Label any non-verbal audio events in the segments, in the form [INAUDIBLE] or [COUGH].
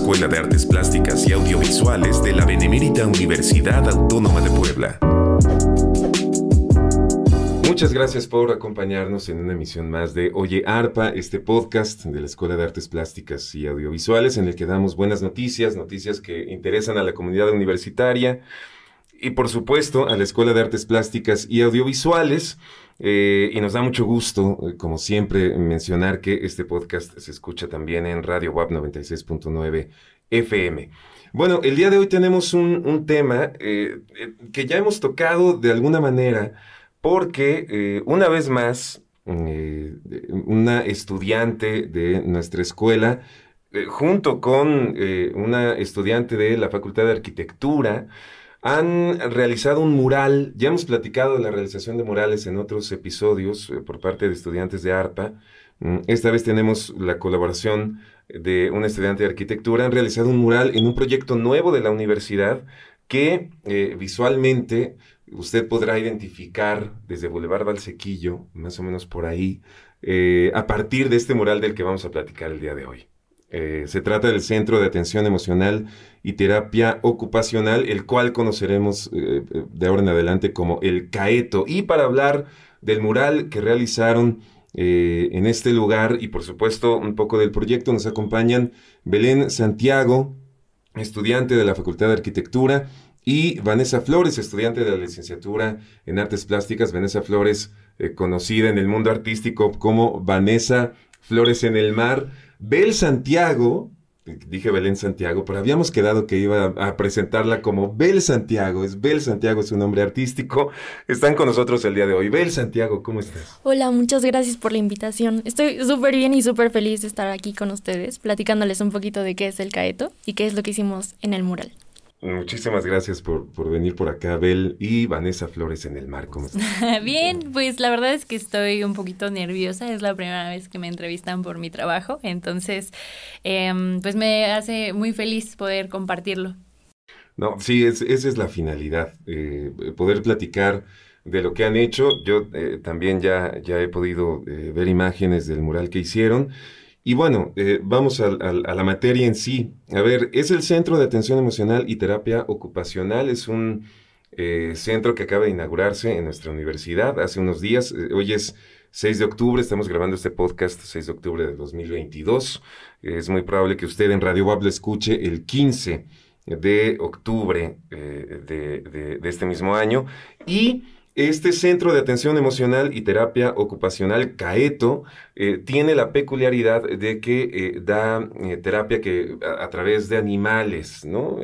Escuela de Artes Plásticas y Audiovisuales de la Benemérita Universidad Autónoma de Puebla. Muchas gracias por acompañarnos en una emisión más de Oye Arpa, este podcast de la Escuela de Artes Plásticas y Audiovisuales en el que damos buenas noticias, noticias que interesan a la comunidad universitaria y por supuesto a la Escuela de Artes Plásticas y Audiovisuales. Eh, y nos da mucho gusto, eh, como siempre, mencionar que este podcast se escucha también en Radio WAP 96.9 FM. Bueno, el día de hoy tenemos un, tema eh, que ya hemos tocado de alguna manera, porque una vez más, una estudiante de nuestra escuela, junto con una estudiante de la Facultad de Arquitectura, han realizado un mural, ya hemos platicado de la realización de murales en otros episodios eh, por parte de estudiantes de ARPA. Mm, esta vez tenemos la colaboración de un estudiante de arquitectura. Han realizado un mural en un proyecto nuevo de la universidad que eh, visualmente usted podrá identificar desde Boulevard Valsequillo, más o menos por ahí, eh, a partir de este mural del que vamos a platicar el día de hoy. Eh, se trata del Centro de Atención Emocional y Terapia Ocupacional, el cual conoceremos eh, de ahora en adelante como el CAETO. Y para hablar del mural que realizaron eh, en este lugar y por supuesto un poco del proyecto, nos acompañan Belén Santiago, estudiante de la Facultad de Arquitectura, y Vanessa Flores, estudiante de la licenciatura en Artes Plásticas. Vanessa Flores, conocida en el mundo artístico como Vanessa Flores en el Mar. Bel Santiago, dije Belén Santiago, pero habíamos quedado que iba a presentarla como Bel Santiago. Es Bel Santiago, es su nombre artístico. Están con nosotros el día de hoy. Bel Santiago, ¿cómo estás? Hola, muchas gracias por la invitación. Estoy súper bien y súper feliz de estar aquí con ustedes, platicándoles un poquito de qué es el caeto y qué es lo que hicimos en el mural. Muchísimas gracias por, por, venir por acá, Bel y Vanessa Flores en el mar. ¿Cómo estás? [LAUGHS] Bien, pues la verdad es que estoy un poquito nerviosa. Es la primera vez que me entrevistan por mi trabajo. Entonces, em, pues me hace muy feliz poder compartirlo. No, sí, esa es la finalidad, eh, poder platicar de lo que han hecho. Yo eh, también ya, ya he podido eh, ver imágenes del mural que hicieron. Y bueno, eh, vamos a, la materia en sí. A ver, es el Centro de Atención Emocional y Terapia Ocupacional. Es un eh, centro que acaba de inaugurarse en nuestra universidad hace unos días. Eh, hoy es 6 de octubre, estamos grabando este podcast 6 de octubre de 2022. es muy probable que usted en Radio Web lo escuche el 15 de octubre de, de este mismo año. Y este Centro de Atención Emocional y Terapia Ocupacional, CAETO, eh, tiene la peculiaridad de que eh, da eh, terapia que, a, través de animales, ¿no?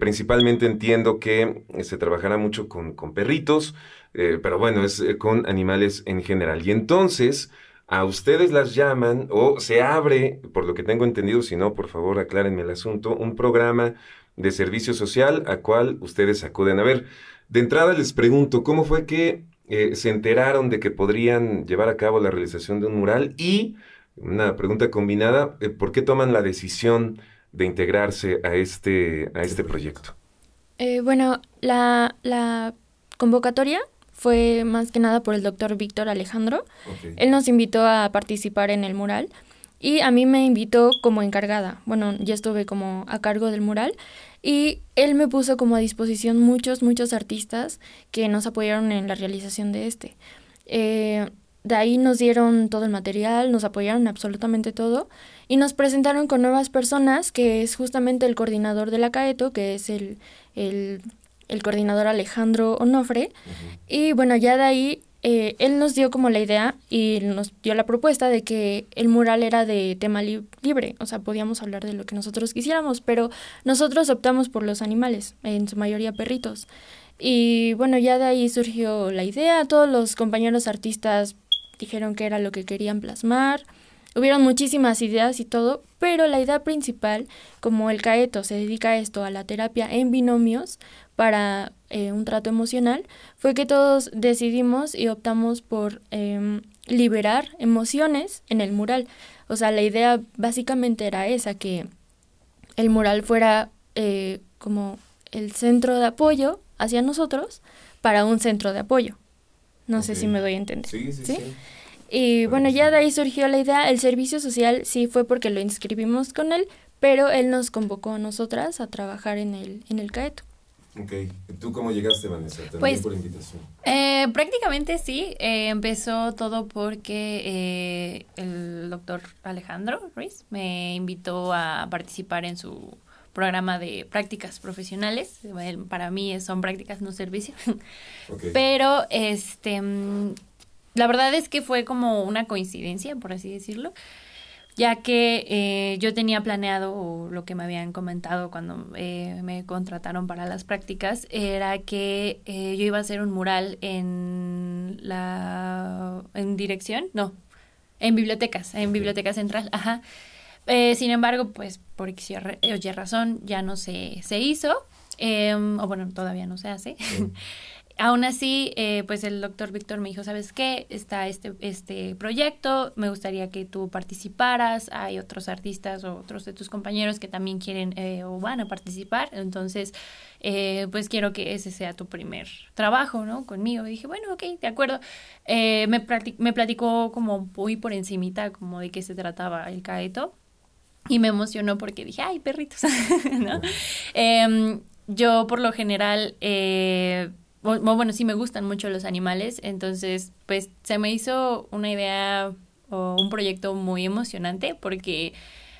principalmente entiendo que se trabajará mucho con, con perritos, pero bueno, es con animales en general. Y entonces, a ustedes las llaman o se abre, por lo que tengo entendido, si no, por favor aclárenme el asunto, un programa de servicio social a cual ustedes acuden a ver. De entrada les pregunto, ¿cómo fue que eh, se enteraron de que podrían llevar a cabo la realización de un mural? Y una pregunta combinada, eh, ¿por qué toman la decisión de integrarse a este, a este proyecto? Eh, bueno, la, la, convocatoria fue más que nada por el doctor Víctor Alejandro. Él nos invitó a participar en el mural y a mí me invitó como encargada. Bueno, ya estuve como a cargo del mural y él me puso como a disposición muchos, muchos artistas que nos apoyaron en la realización de este. Eh, de ahí nos dieron todo el material, nos apoyaron absolutamente todo y nos presentaron con nuevas personas, que es justamente el coordinador de la CAETO, que es el, el, el coordinador Alejandro Onofre. Y bueno, ya de ahí eh, él nos dio como la idea y nos dio la propuesta de que el mural era de tema libre, o sea, podíamos hablar de lo que nosotros quisiéramos, pero nosotros optamos por los animales, en su mayoría perritos. Y bueno, ya de ahí surgió la idea, todos los compañeros artistas dijeron que era lo que querían plasmar, hubieron muchísimas ideas y todo, pero la idea principal, como el CAETO se dedica a esto, a la terapia en binomios, para eh, un trato emocional fue que todos decidimos y optamos por em, liberar emociones en el mural. O sea, la idea básicamente era esa, que el mural fuera eh, como el centro de apoyo hacia nosotros para un centro de apoyo. No sé si me doy a entender. Sí, sí, sí. Y bueno, ya de ahí surgió la idea. El servicio social sí fue porque lo inscribimos con él, pero él nos convocó a nosotras a trabajar en el, en el CAETO. Ok. ¿Tú cómo llegaste, Vanessa? También Pues, por invitación. Eh, prácticamente sí, eh, empezó todo porque eh, el doctor Alejandro Ruiz me invitó a participar en su programa de prácticas profesionales. Para mí son prácticas, no servicio. [LAUGHS] Pero este mm, la verdad es que fue como una coincidencia, por así decirlo, ya que eh, yo tenía planeado o lo que me habían comentado cuando eh, me contrataron para las prácticas era que eh, yo iba a hacer un mural en la en dirección, no, en bibliotecas, en Biblioteca Central, ajá. Eh, sin embargo, pues por X Y razón ya no se, se hizo, em, o bueno, todavía no se hace. [LAUGHS] Aún así, eh, pues el doctor Víctor me dijo, ¿sabes qué? Está este, este proyecto, me gustaría que tú participaras, hay otros artistas o otros de tus compañeros que también quieren eh, o van a participar, entonces, eh, pues quiero que ese sea tu primer trabajo, ¿no? Conmigo. Y dije, bueno, ok, de acuerdo. Me, practi- me platicó como muy por encimita, como de qué se trataba el caeto. Y me emocionó porque dije, ay, perritos, [LAUGHS] ¿no? Em, yo por lo general, eh, bueno, sí me gustan mucho los animales, entonces pues se me hizo una idea o un proyecto muy emocionante porque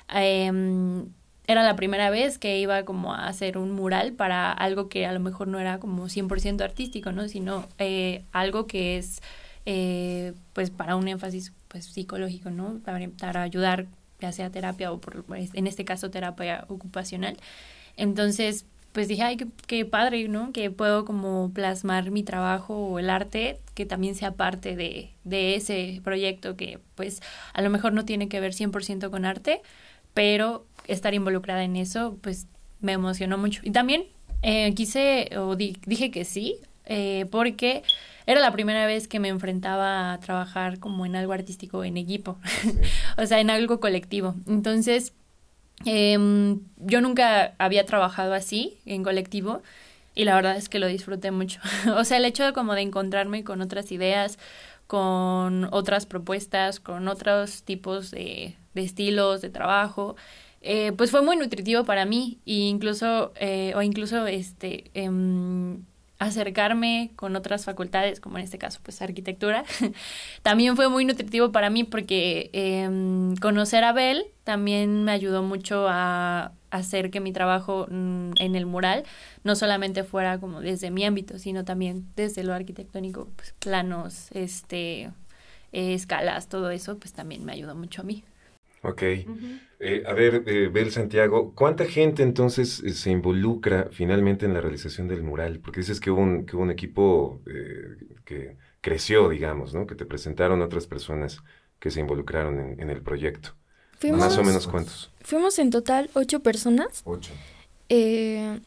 em, era la primera vez que iba como a hacer un mural para algo que a lo mejor no era como 100% artístico, ¿no? Sino eh, algo que es eh, pues para un énfasis pues psicológico, ¿no? Para, ayudar ya sea terapia o por, en este caso terapia ocupacional. Entonces, pues dije, ay, qué, qué padre, ¿no? Que puedo como plasmar mi trabajo o el arte, que también sea parte de, de ese proyecto que pues a lo mejor no tiene que ver 100% con arte, pero estar involucrada en eso, pues me emocionó mucho. Y también eh, quise, o di- dije que sí, eh, porque era la primera vez que me enfrentaba a trabajar como en algo artístico en equipo, [LAUGHS] o sea, en algo colectivo. Entonces, em, yo nunca había trabajado así, en colectivo, y la verdad es que lo disfruté mucho. [LAUGHS] o sea, el hecho de como de encontrarme con otras ideas, con otras propuestas, con otros tipos de, de estilos de trabajo, eh, pues fue muy nutritivo para mí, e incluso, eh, o incluso este, em, acercarme con otras facultades, como en este caso, pues arquitectura, [LAUGHS] también fue muy nutritivo para mí porque em, conocer a Bel también me ayudó mucho a hacer que mi trabajo mm, en el mural no solamente fuera como desde mi ámbito, sino también desde lo arquitectónico, pues planos, este, escalas, todo eso, pues también me ayudó mucho a mí. Ok. Eh, a ver, eh, Bel Santiago, ¿cuánta gente entonces eh, se involucra finalmente en la realización del mural? Porque dices que hubo un, que hubo un equipo eh, que creció, digamos, ¿no? Que te presentaron otras personas que se involucraron en, en el proyecto. Fuimos, Más o menos cuántos. fuimos en total ocho personas Ocho. eh,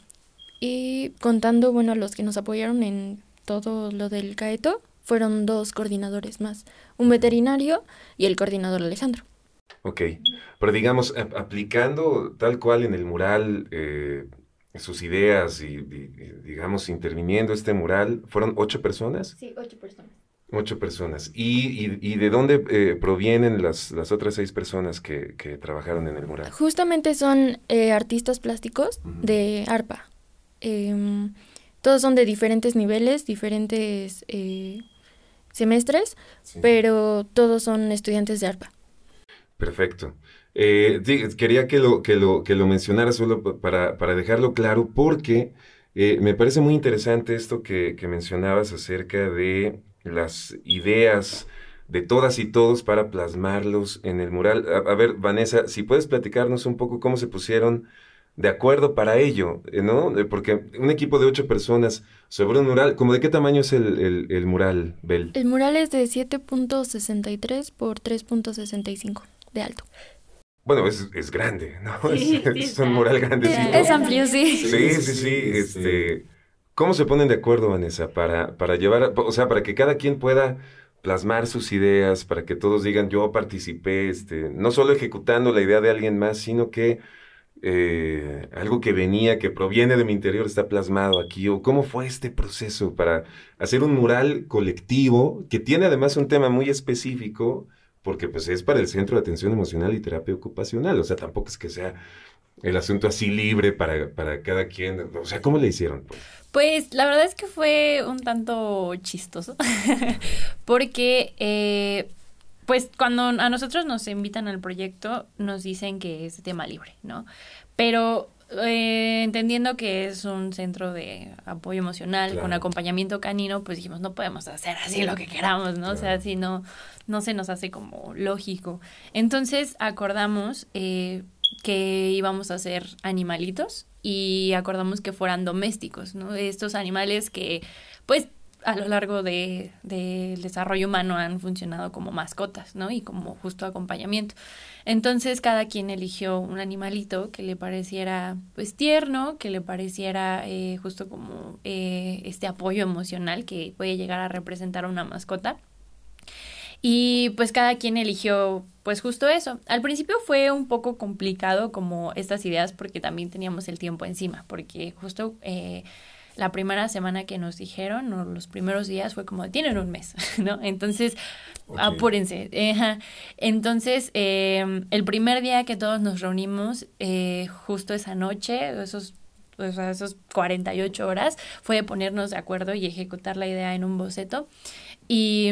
y contando, bueno, los que nos apoyaron en todo lo del CAETO, fueron dos coordinadores más, un veterinario y el coordinador Alejandro. Ok, pero digamos, ap- aplicando tal cual en el mural eh, sus ideas y, y- y, digamos, interviniendo este mural, ¿fueron ocho personas? Sí, ocho personas. Ocho personas. ¿Y, y- y de dónde eh, provienen las, las otras seis personas que, que trabajaron en el mural? Justamente son eh, artistas plásticos de ARPA. Em, todos son de diferentes niveles, diferentes eh, semestres, Sí. pero todos son estudiantes de ARPA. Perfecto. Eh, quería que lo, que lo, que lo mencionara solo pa- para, para dejarlo claro, porque eh, me parece muy interesante esto que, que mencionabas acerca de las ideas de todas y todos para plasmarlos en el mural. A, ver, Vanessa, si puedes platicarnos un poco cómo se pusieron de acuerdo para ello, eh, ¿no? Eh, Porque un equipo de ocho personas sobre un mural, ¿cómo de qué tamaño es el, el- el mural, Bel? El mural es de 7.63 por 3.65 de alto. Bueno, es, es grande, ¿no? Sí, es, sí es un mural grandecito. Es amplio, sí. Sí, sí, sí, este, ¿cómo se ponen de acuerdo, Vanessa, para, para llevar, a- o sea, para que cada quien pueda plasmar sus ideas, para que todos digan, yo participé, este, no solo ejecutando la idea de alguien más, sino que eh, algo que venía, que proviene de mi interior, está plasmado aquí, o cómo fue este proceso para hacer un mural colectivo que tiene además un tema muy específico, porque pues es para el Centro de Atención Emocional y Terapia Ocupacional, o sea, tampoco es que sea el asunto así libre para, para cada quien? O sea, ¿cómo le hicieron? Pues? Pues la verdad es que fue un tanto chistoso, [LAUGHS] porque eh, pues cuando a nosotros nos invitan al proyecto nos dicen que es tema libre, ¿no? Pero eh, entendiendo que es un centro de apoyo emocional con acompañamiento canino, pues dijimos, no podemos hacer así lo que queramos, ¿no? O sea, así no, no se nos hace como lógico. Entonces acordamos eh, que íbamos a hacer animalitos y acordamos que fueran domésticos, ¿no? Estos animales que, pues, a lo largo de, del desarrollo humano han funcionado como mascotas, ¿no? Y como justo acompañamiento. Entonces cada quien eligió un animalito que le pareciera pues tierno, que le pareciera eh, justo como eh, este apoyo emocional que puede llegar a representar una mascota. Y pues cada quien eligió pues justo eso. Al principio fue un poco complicado como estas ideas porque también teníamos el tiempo encima, porque justo eh, la primera semana que nos dijeron, o los primeros días, fue como, tienen un mes, [LAUGHS] ¿no? Entonces, apúrense. Entonces, eh, el primer día que todos nos reunimos, eh, justo esa noche, esos pues, esos 48 horas, fue de ponernos de acuerdo y ejecutar la idea en un boceto. Y,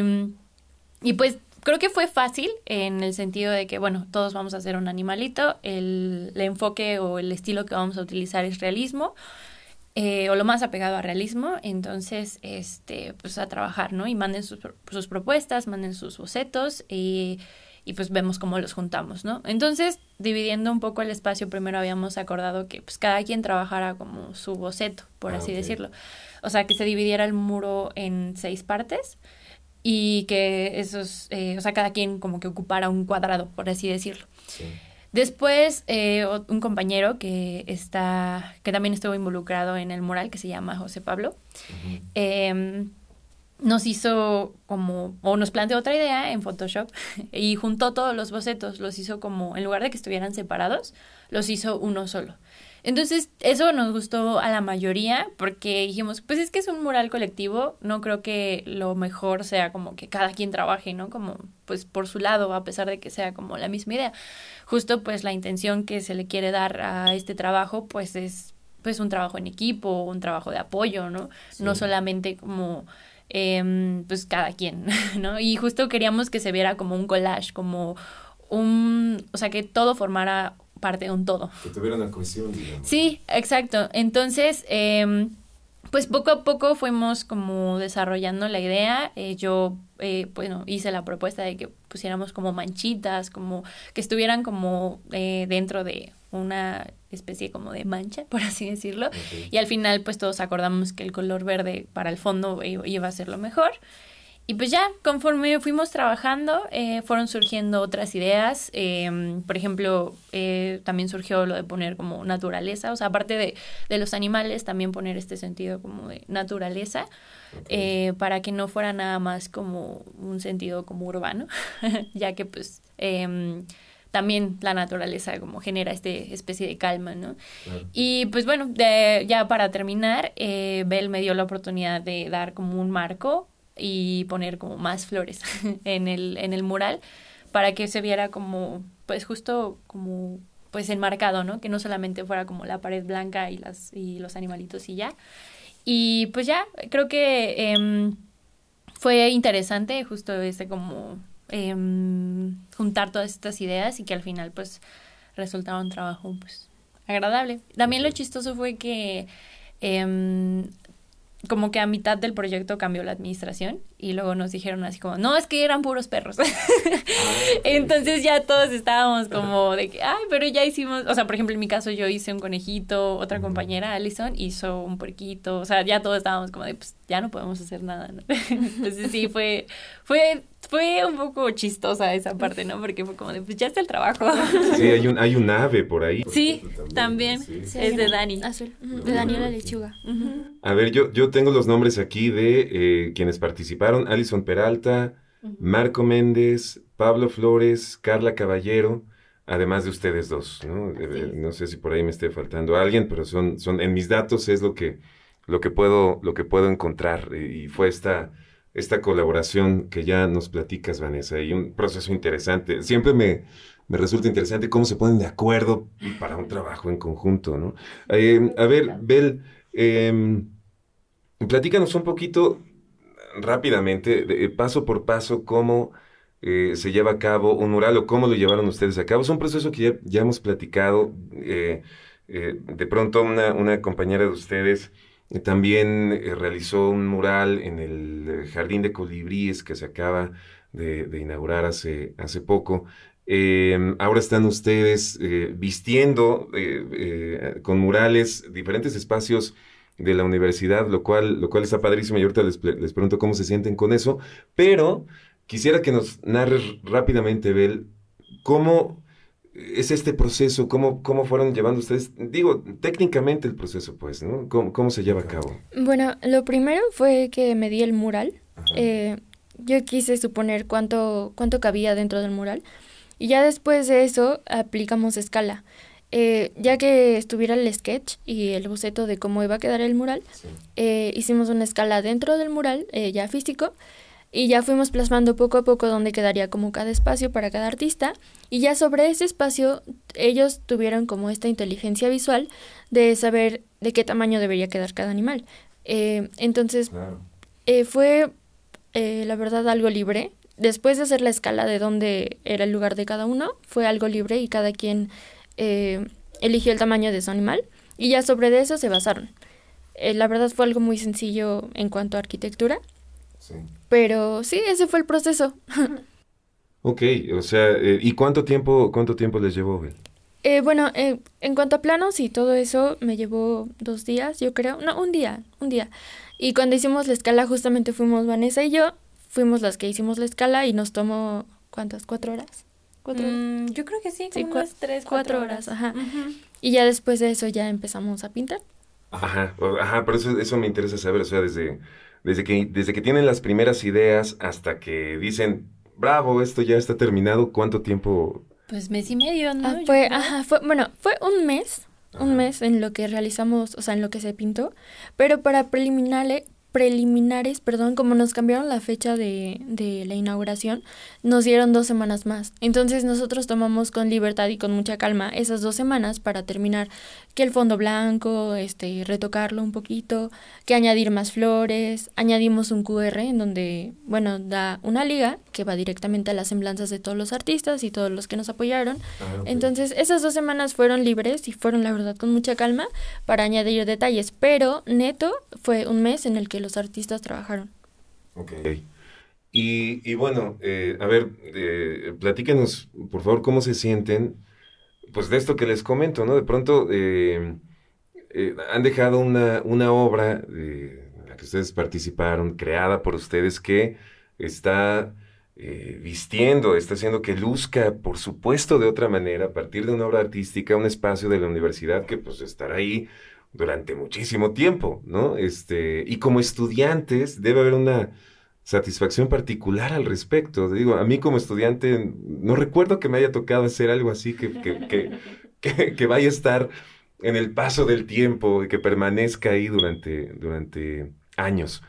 y pues creo que fue fácil en el sentido de que, bueno, todos vamos a hacer un animalito, el, el enfoque o el estilo que vamos a utilizar es realismo. Eh, o lo más apegado a realismo, entonces, este, pues a trabajar, ¿no? Y manden sus, sus propuestas, manden sus bocetos y, y, pues vemos cómo los juntamos, ¿no? Entonces, dividiendo un poco el espacio, primero habíamos acordado que pues cada quien trabajara como su boceto, por ah, así decirlo. O sea, que se dividiera el muro en seis partes y que esos, eh, o sea, cada quien como que ocupara un cuadrado, por así decirlo. Sí. Después, eh, un compañero que está, que también estuvo involucrado en el mural, que se llama José Pablo, nos hizo como, o nos planteó otra idea en Photoshop [LAUGHS] y juntó todos los bocetos, los hizo como, en lugar de que estuvieran separados, los hizo uno solo. Entonces, eso nos gustó a la mayoría porque dijimos, pues es que es un mural colectivo, no creo que lo mejor sea como que cada quien trabaje, ¿no? Como pues por su lado, a pesar de que sea como la misma idea. Justo pues la intención que se le quiere dar a este trabajo pues es pues un trabajo en equipo, un trabajo de apoyo, ¿no? No solamente como eh, pues cada quien, [LAUGHS] ¿no? Y justo queríamos que se viera como un collage, como un, o sea, que todo formara parte de un todo. Que tuviera una cohesión, digamos. Sí, exacto. Entonces, eh, pues poco a poco fuimos como desarrollando la idea. Eh, yo, eh, bueno, hice la propuesta de que pusiéramos como manchitas, como que estuvieran como eh, dentro de una especie como de mancha, por así decirlo. Y al final, pues todos acordamos que el color verde para el fondo iba a ser lo mejor. Y pues ya, conforme fuimos trabajando, eh, fueron surgiendo otras ideas. Em, por ejemplo, eh, también surgió lo de poner como naturaleza, o sea, aparte de, de los animales, también poner este sentido como de naturaleza, eh, para que no fuera nada más como un sentido como urbano, [LAUGHS] ya que pues em, también la naturaleza como genera este especie de calma, ¿no? Y pues bueno, de, ya para terminar, Bell me dio la oportunidad de dar como un marco y poner como más flores [LAUGHS] en el, en el mural para que se viera como, pues justo como, pues enmarcado, ¿no? Que no solamente fuera como la pared blanca y, las, y los animalitos y ya. Y pues ya, creo que em, fue interesante justo este como em, juntar todas estas ideas y que al final pues resultaba un trabajo pues agradable. También lo chistoso fue que eh, como que a mitad del proyecto cambió la administración y luego nos dijeron así como, no, es que eran puros perros. Ah, [LAUGHS] Entonces ya todos estábamos como de que, ay, pero ya hicimos, o sea, por ejemplo, en mi caso yo hice un conejito, otra compañera, Allison, hizo un puerquito, o sea, ya todos estábamos como de, pues ya no podemos hacer nada, ¿no? [LAUGHS] Entonces sí, fue, fue, fue un poco chistosa esa parte, ¿no? Porque fue como de, pues ya está el trabajo. Sí, hay un, hay un ave por ahí. sí, también, es de Dani. Azul, de Daniela Lechuga. A ver, yo, yo tengo los nombres aquí de eh, quienes participaron. Alison Peralta, Marco Méndez, Pablo Flores, Carla Caballero, además de ustedes dos, ¿no? Eh, no sé si por ahí me esté faltando alguien, pero son, son, en mis datos es lo que, lo que puedo, lo que puedo encontrar. Y fue esta, esta colaboración que ya nos platicas, Vanessa, y un proceso interesante. Siempre me, me resulta interesante cómo se ponen de acuerdo para un trabajo en conjunto, ¿no? Eh, a ver, Bel, em, platícanos un poquito rápidamente, paso por paso, cómo eh, se lleva a cabo un mural o cómo lo llevaron ustedes a cabo. Es un proceso que ya, hemos platicado. Eh, de pronto una, una, compañera de ustedes también realizó un mural en el Jardín de Colibríes que se acaba de, inaugurar hace, hace poco. Em, ahora están ustedes eh, vistiendo eh, eh, con murales diferentes espacios de la universidad, lo cual, lo cual está padrísimo y ahorita les, pregunto cómo se sienten con eso, pero quisiera que nos narres rápidamente, Bel, cómo es este proceso, cómo, cómo fueron llevando ustedes, digo, técnicamente el proceso, pues, ¿no? ¿Cómo, cómo se lleva a cabo? Bueno, lo primero fue que me di el mural. yo quise suponer cuánto, cuánto cabía dentro del mural. Y ya después de eso aplicamos escala. Eh, ya que estuviera el sketch y el boceto de cómo iba a quedar el mural, eh, hicimos una escala dentro del mural, eh, ya físico, y ya fuimos plasmando poco a poco dónde quedaría como cada espacio para cada artista, y ya sobre ese espacio ellos tuvieron como esta inteligencia visual de saber de qué tamaño debería quedar cada animal. entonces, fue la verdad algo libre, después de hacer la escala de dónde era el lugar de cada uno, fue algo libre y cada quien eh, eligió el tamaño de su animal y ya sobre eso se basaron. Eh, la verdad fue algo muy sencillo en cuanto a arquitectura. Sí. Pero sí, ese fue el proceso. ok, o sea, eh, ¿y cuánto tiempo, cuánto tiempo les llevó? bueno, en cuanto a planos y todo eso, me llevó dos días, yo creo. No, un día, un día. Y cuando hicimos la escala, justamente fuimos Vanessa y yo fuimos las que hicimos la escala y nos tomó, ¿cuántas? ¿Cuatro horas? ¿Cuatro mm, yo creo que sí, como unas tres, cuatro, horas. Ajá. Y ya después de eso ya empezamos a pintar. Ajá, ajá, pero eso, eso me interesa saber, o sea, desde, desde, que, desde que tienen las primeras ideas hasta que dicen, bravo, esto ya está terminado, ¿cuánto tiempo? Pues mes y medio, ¿no? Ah, fue, ajá, fue, bueno, fue un mes, un mes en lo que realizamos, o sea, en lo que se pintó, pero para preliminarle, preliminares, perdón, como nos cambiaron la fecha de, de, la inauguración, nos dieron dos semanas más. Entonces nosotros tomamos con libertad y con mucha calma esas dos semanas para terminar que el fondo blanco, este, retocarlo un poquito, que añadir más flores, añadimos un QR en donde, bueno, da una liga que va directamente a las semblanzas de todos los artistas y todos los que nos apoyaron. Ah, Entonces esas dos semanas fueron libres y fueron la verdad con mucha calma para añadir detalles, pero neto fue un mes en el que los artistas trabajaron. Ok. Y, y bueno, eh, a ver, eh, platíquenos, por favor, cómo se sienten, pues de esto que les comento, ¿no? De pronto eh, han dejado una, una obra de la que ustedes participaron, creada por ustedes, que está vistiendo, está haciendo que luzca, por supuesto, de otra manera, a partir de una obra artística, un espacio de la universidad que pues estará ahí durante muchísimo tiempo, ¿no? Este, y como estudiantes debe haber una satisfacción particular al respecto. Digo, a mí como estudiante no recuerdo que me haya tocado hacer algo así que, que, que, [LAUGHS] vaya a estar en el paso del tiempo y que permanezca ahí durante, durante años.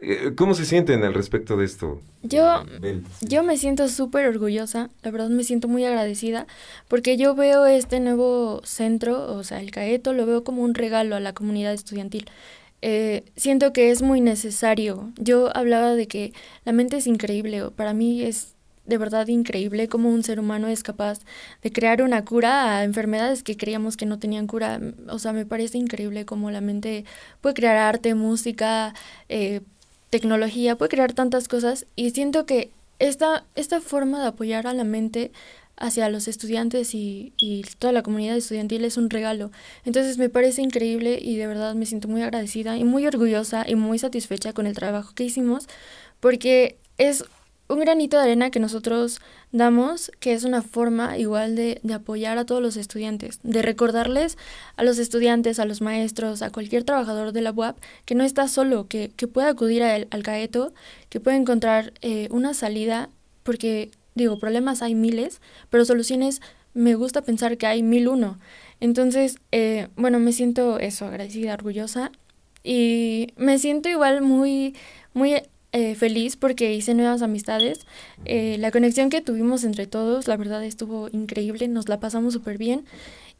Eh, ¿Cómo se sienten al respecto de esto? Yo, yo me siento súper orgullosa, la verdad me siento muy agradecida, porque yo veo este nuevo centro, o sea, el CAETO, lo veo como un regalo a la comunidad estudiantil. Eh, siento que es muy necesario. Yo hablaba de que la mente es increíble, para mí es de verdad increíble cómo un ser humano es capaz de crear una cura a enfermedades que creíamos que no tenían cura. O sea, me parece increíble cómo la mente puede crear arte, música, eh, tecnología, puede crear tantas cosas y siento que esta, esta forma de apoyar a la mente hacia los estudiantes y, y, toda la comunidad estudiantil es un regalo. Entonces me parece increíble y de verdad me siento muy agradecida y muy orgullosa y muy satisfecha con el trabajo que hicimos porque es un granito de arena que nosotros damos, que es una forma igual de, de, apoyar a todos los estudiantes, de recordarles a los estudiantes, a los maestros, a cualquier trabajador de la UAP, que no está solo, que, que puede acudir al CAETO, que puede encontrar eh, una salida, porque digo, problemas hay miles, pero soluciones me gusta pensar que hay mil uno. Entonces, eh, bueno, me siento eso, agradecida, orgullosa y me siento igual muy, muy eh, feliz porque hice nuevas amistades. Eh, la conexión que tuvimos entre todos, la verdad, estuvo increíble, nos la pasamos súper bien.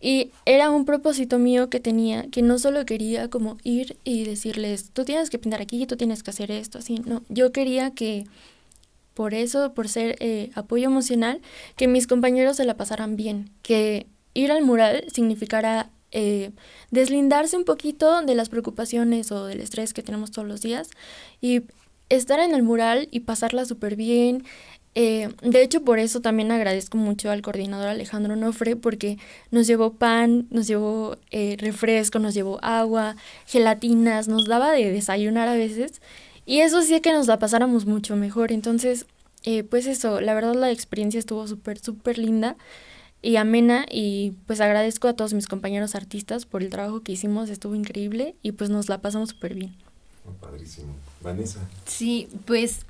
Y era un propósito mío que tenía, que no solo quería como ir y decirles, tú tienes que pintar aquí, tú tienes que hacer esto, así, no, yo quería que por eso, por ser eh, apoyo emocional, que mis compañeros se la pasaran bien, que ir al mural significara eh, deslindarse un poquito de las preocupaciones o del estrés que tenemos todos los días y estar en el mural y pasarla súper bien. Eh, de hecho, por eso también agradezco mucho al coordinador Alejandro Nofre, porque nos llevó pan, nos llevó refresco, nos llevó agua, gelatinas, nos daba de desayunar a veces. Y eso sí que nos la pasáramos mucho mejor. Entonces, eh, pues eso, la verdad la experiencia estuvo súper, súper linda y amena y pues agradezco a todos mis compañeros artistas por el trabajo que hicimos, estuvo increíble y pues nos la pasamos súper bien. Padrísimo. Vanessa. Sí, pues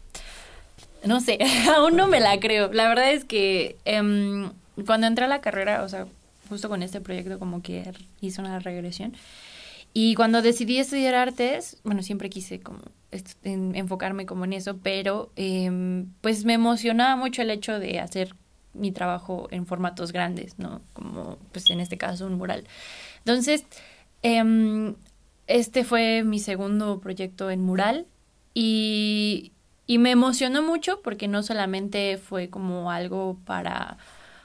no sé, [LAUGHS] aún no me la creo. La verdad es que em, cuando entré a la carrera, o sea, justo con este proyecto como que hice una regresión. Y cuando decidí estudiar artes, bueno, siempre quise como enfocarme como en eso, pero em, pues me emocionaba mucho el hecho de hacer mi trabajo en formatos grandes, ¿no? Como pues en este caso un mural. Entonces, em, este fue mi segundo proyecto en mural y, y me emocionó mucho porque no solamente fue como algo para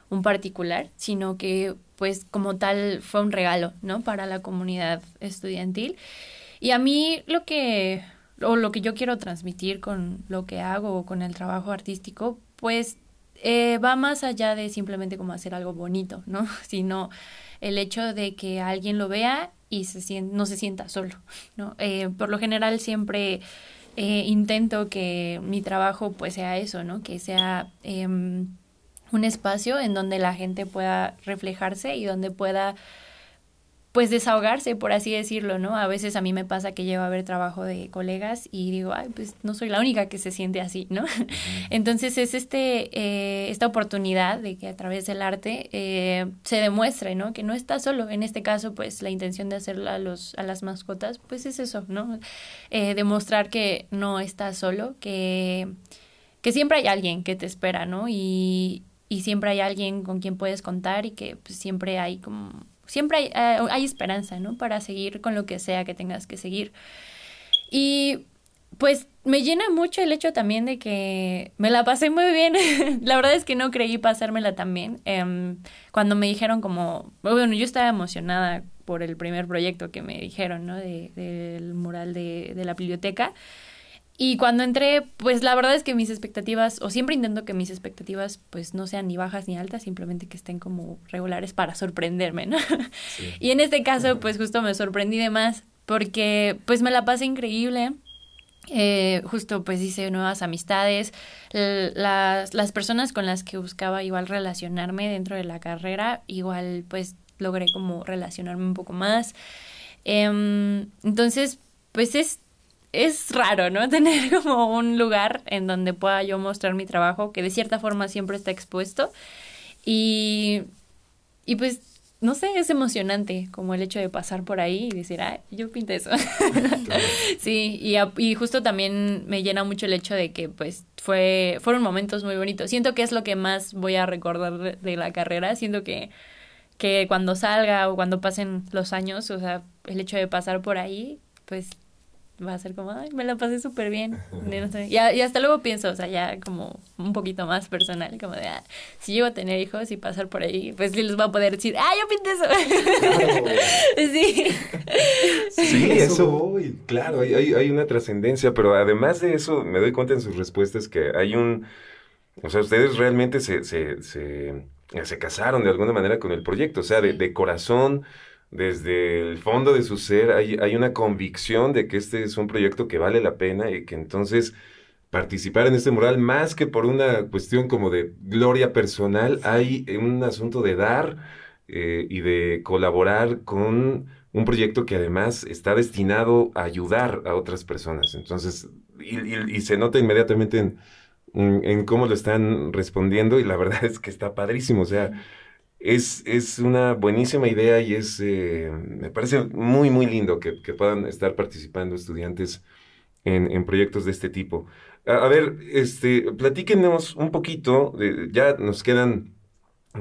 un particular, sino que pues como tal fue un regalo, ¿no? Para la comunidad estudiantil. Y a mí lo que o lo que yo quiero transmitir con lo que hago con el trabajo artístico, pues eh, va más allá de simplemente como hacer algo bonito, ¿no? [LAUGHS] Sino el hecho de que alguien lo vea y se no se sienta solo, ¿no? Eh, por lo general siempre eh, intento que mi trabajo pues sea eso, ¿no? Que sea em, un espacio en donde la gente pueda reflejarse y donde pueda pues desahogarse, por así decirlo, ¿no? A veces a mí me pasa que llevo a ver trabajo de colegas y digo, ay, pues no soy la única que se siente así, ¿no? [LAUGHS] Entonces es este, eh, esta oportunidad de que a través del arte eh, se demuestre, ¿no? Que no está solo. En este caso, pues la intención de hacerla a, los, a las mascotas, pues es eso, ¿no? Eh, demostrar que no está solo, que, que siempre hay alguien que te espera, ¿no? Y, y siempre hay alguien con quien puedes contar y que pues, siempre hay como siempre hay, eh, hay esperanza, ¿no? Para seguir con lo que sea que tengas que seguir. Y pues me llena mucho el hecho también de que me la pasé muy bien. [LAUGHS] la verdad es que no creí pasármela tan bien. Em, cuando me dijeron como, bueno, yo estaba emocionada por el primer proyecto que me dijeron, ¿no? De, del mural de, de la biblioteca. Y cuando entré, pues la verdad es que mis expectativas, o siempre intento que mis expectativas pues no sean ni bajas ni altas, simplemente que estén como regulares para sorprenderme, ¿no? [LAUGHS] Y en este caso, pues justo me sorprendí de más, porque pues me la pasé increíble. Eh, justo pues hice nuevas amistades, las, las personas con las que buscaba igual relacionarme dentro de la carrera, igual pues logré como relacionarme un poco más. Em, entonces, pues es es raro, ¿no? [LAUGHS] Tener como un lugar en donde pueda yo mostrar mi trabajo, que de cierta forma siempre está expuesto. Y, y pues, no sé, es emocionante como el hecho de pasar por ahí y decir, ah, yo pinté eso. [LAUGHS] [LAUGHS] sí, y, y justo también me llena mucho el hecho de que pues fue, fueron momentos muy bonitos. Siento que es lo que más voy a recordar de, de la carrera. Siento que que cuando salga o cuando pasen los años, o sea, el hecho de pasar por ahí, pues va a ser como, ay, me la pasé súper bien. y, hasta luego pienso, o sea, ya como un poquito más personal, como de, ah, si llego a tener hijos y pasar por ahí, pues sí les va a poder decir, ah, yo pinté eso. [LAUGHS] sí. Sí, eso voy, claro, hay, hay, hay una trascendencia, pero además de eso, me doy cuenta en sus respuestas que hay un, o sea, ustedes realmente se, se, se, se casaron de alguna manera con el proyecto, o sea, de, de corazón desde el fondo de su ser hay, hay, una convicción de que este es un proyecto que vale la pena y que entonces participar en este mural, más que por una cuestión como de gloria personal, hay un asunto de dar eh, y de colaborar con un proyecto que además está destinado a ayudar a otras personas. Entonces, y, se nota inmediatamente en, en, cómo lo están respondiendo y la [LAUGHS] verdad es que está padrísimo. O sea, es, es una buenísima idea y es, eh, me parece muy, muy lindo que, que, puedan estar participando estudiantes en, proyectos de este tipo. A, ver, este, platíquenos un poquito, ya nos quedan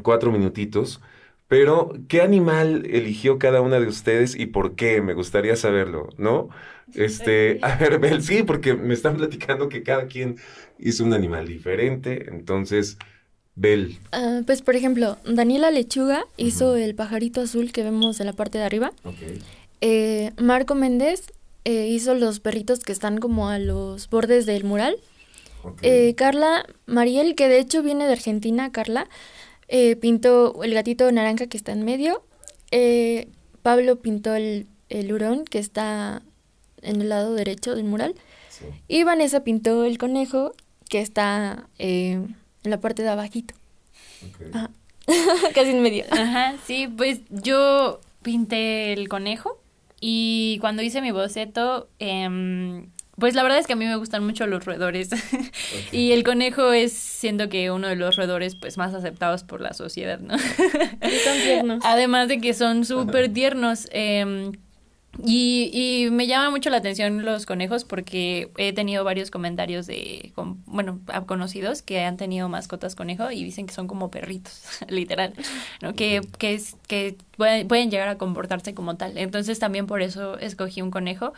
cuatro minutitos, pero ¿qué animal eligió cada una de ustedes y por qué? Me gustaría saberlo, ¿no? Este, [LAUGHS] a ver, Bel, sí, porque me están platicando que cada quien hizo un animal diferente, entonces, Bel. Ah, pues, por ejemplo, Daniela Lechuga hizo el pajarito azul que vemos en la parte de arriba. Eh, Marco Méndez eh, hizo los perritos que están como a los bordes del mural. Eh, Carla Mariel, que de hecho viene de Argentina, Carla, pintó el gatito naranja que está en medio. Pablo pintó el, el, hurón que está en el lado derecho del mural. Y Vanessa pintó el conejo que está eh, en la parte de abajito. [LAUGHS] Casi en medio. Ajá, sí, pues yo pinté el conejo y cuando hice mi boceto, eh, pues la verdad es que a mí me gustan mucho los roedores. [LAUGHS] y el conejo es, siento que uno de los roedores pues más aceptados por la sociedad, ¿no? Son tiernos. [LAUGHS] Además de que son súper tiernos. Eh, y, y, me llama mucho la atención los conejos porque he tenido varios comentarios de, bueno, conocidos que han tenido mascotas conejo y dicen que son como perritos, [LAUGHS] literal, ¿no? Que, que, es, que pueden llegar a comportarse como tal. Entonces también por eso escogí un conejo.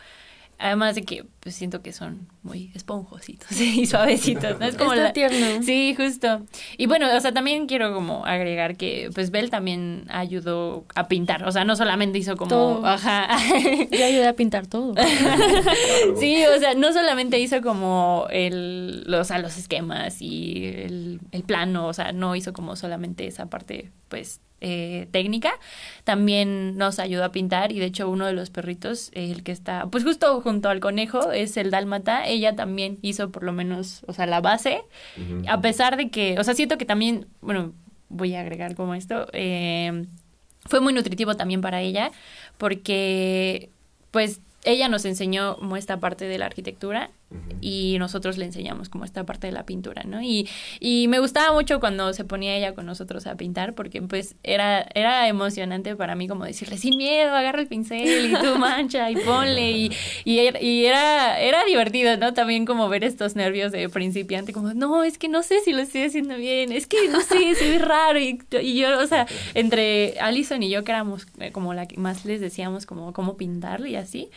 Además de que pues, siento que son muy esponjositos [LAUGHS] y suavecitos, ¿no? Es como la... tierno. Sí, justo. Y bueno, o sea, también quiero como agregar que pues Bell también ayudó a pintar, o sea, no solamente hizo como... Todo. Ajá. [LAUGHS] Yo ayudé a pintar todo. [LAUGHS] sí, o sea, no solamente hizo como el, los, o los esquemas y el, el plano, o sea, no hizo como solamente esa parte pues eh, técnica, también nos ayudó a pintar y de hecho uno de los perritos, el que está, pues justo junto al conejo, es el dálmata, ella también hizo por lo menos, o sea, la base, a pesar de que, o sea, siento que también, bueno, voy a agregar como esto, eh, fue muy nutritivo también para ella, porque pues ella nos enseñó esta parte de la arquitectura y nosotros le enseñamos como esta parte de la pintura, ¿no? Y, y me gustaba mucho cuando se ponía ella con nosotros a pintar porque pues era, era emocionante para mí como decirle, sin miedo, agarra el pincel y tú mancha y ponle y, y, era, era divertido, ¿no? También como ver estos nervios de principiante, como, no, es que no sé si lo estoy haciendo bien, es que no sé, ve raro y, y yo, o sea, entre Alison y yo que éramos eh, como la que más les decíamos como cómo pintarlo y así,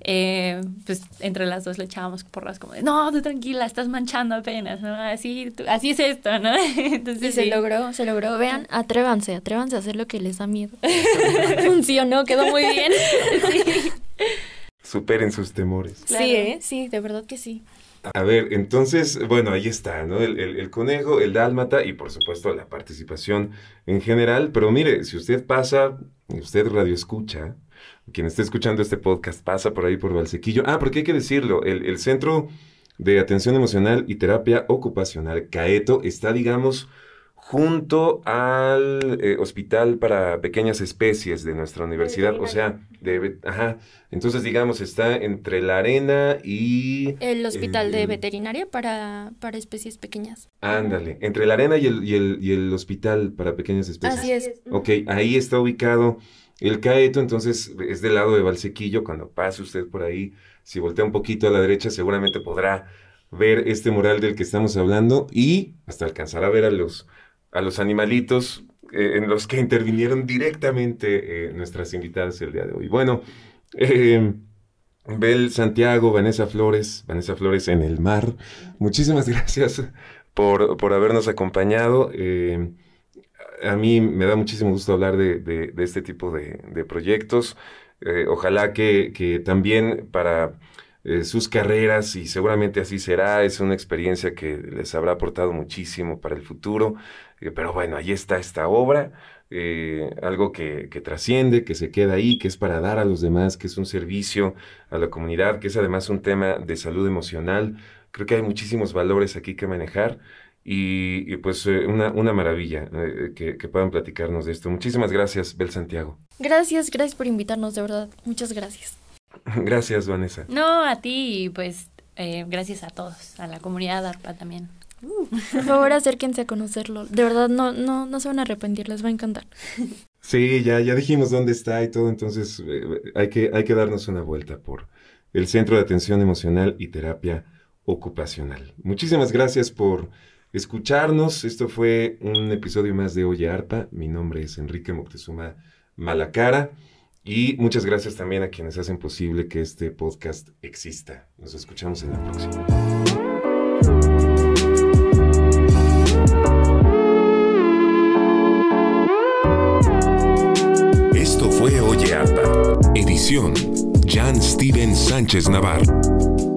eh, pues entre las dos le echábamos porras como de, no, tú tranquila, estás manchando apenas, ¿no? Así, así es esto, ¿no? [LAUGHS] Entonces, y se logró, se logró. Vean, atrévanse, atrévanse a hacer lo que les da miedo. [LAUGHS] Funcionó, quedó muy bien. [LAUGHS] sí. Superen sus temores. Sí, ¿eh? sí, de verdad que sí. A ver, entonces, bueno, ahí está, ¿no? El, el, conejo, el dálmata y por supuesto la participación en general. Pero mire, si usted pasa, usted radio escucha, quien esté escuchando este podcast pasa por ahí por Valsequillo. Ah, porque hay que decirlo, el, Centro de Atención Emocional y Terapia Ocupacional, CAETO, está, digamos, junto al eh, Hospital para Pequeñas Especies de nuestra universidad, o sea, de, ajá, entonces digamos está entre la arena y... El Hospital de Veterinaria para, para Especies Pequeñas. Ándale, entre la arena y el, y el, y el Hospital para Pequeñas Especies. Así es. Ok, ahí está ubicado el Caeto, entonces, es del lado de Valsequillo. Cuando pase usted por ahí, si voltea un poquito a la derecha, seguramente podrá ver este mural del que estamos hablando y hasta alcanzar a ver a los, a los animalitos eh, en los que intervinieron directamente eh, nuestras invitadas el día de hoy. Bueno, eh, Bel Santiago, Vanessa Flores, Vanessa Flores en el mar, muchísimas [LAUGHS] gracias por, por habernos acompañado a mí me da muchísimo gusto hablar de, este tipo de, proyectos. Eh, ojalá que, también para eh, sus carreras, y seguramente así será, es una experiencia que les habrá aportado muchísimo para el futuro. Eh, pero bueno, ahí está esta obra. algo que, que, trasciende, que se queda ahí, que es para dar a los demás, que es un servicio a la comunidad, que es además un tema de salud emocional. Creo que hay muchísimos valores aquí que manejar y, pues eh, una, una, maravilla eh, que, que, puedan platicarnos de esto. Muchísimas gracias, Bel Santiago. Gracias, gracias por invitarnos, de verdad. Muchas gracias. [LAUGHS] Gracias, Vanessa. No, a ti y pues eh, gracias a todos, a la comunidad ARPA también. por favor, acérquense a conocerlo. De verdad, no, no, no se van a arrepentir, les va a encantar. [LAUGHS] Sí, ya, ya dijimos dónde está y todo, entonces eh, hay, que, hay que darnos una vuelta por el Centro de Atención Emocional y Terapia Ocupacional. Muchísimas gracias por escucharnos. Esto fue un episodio más de Oye Arpa. Mi nombre es Enrique Moctezuma Malacara. Y muchas gracias también a quienes hacen posible que este podcast exista. Nos escuchamos en la próxima. Esto fue Oye Arpa, edición Jan Steven Sánchez Navarro.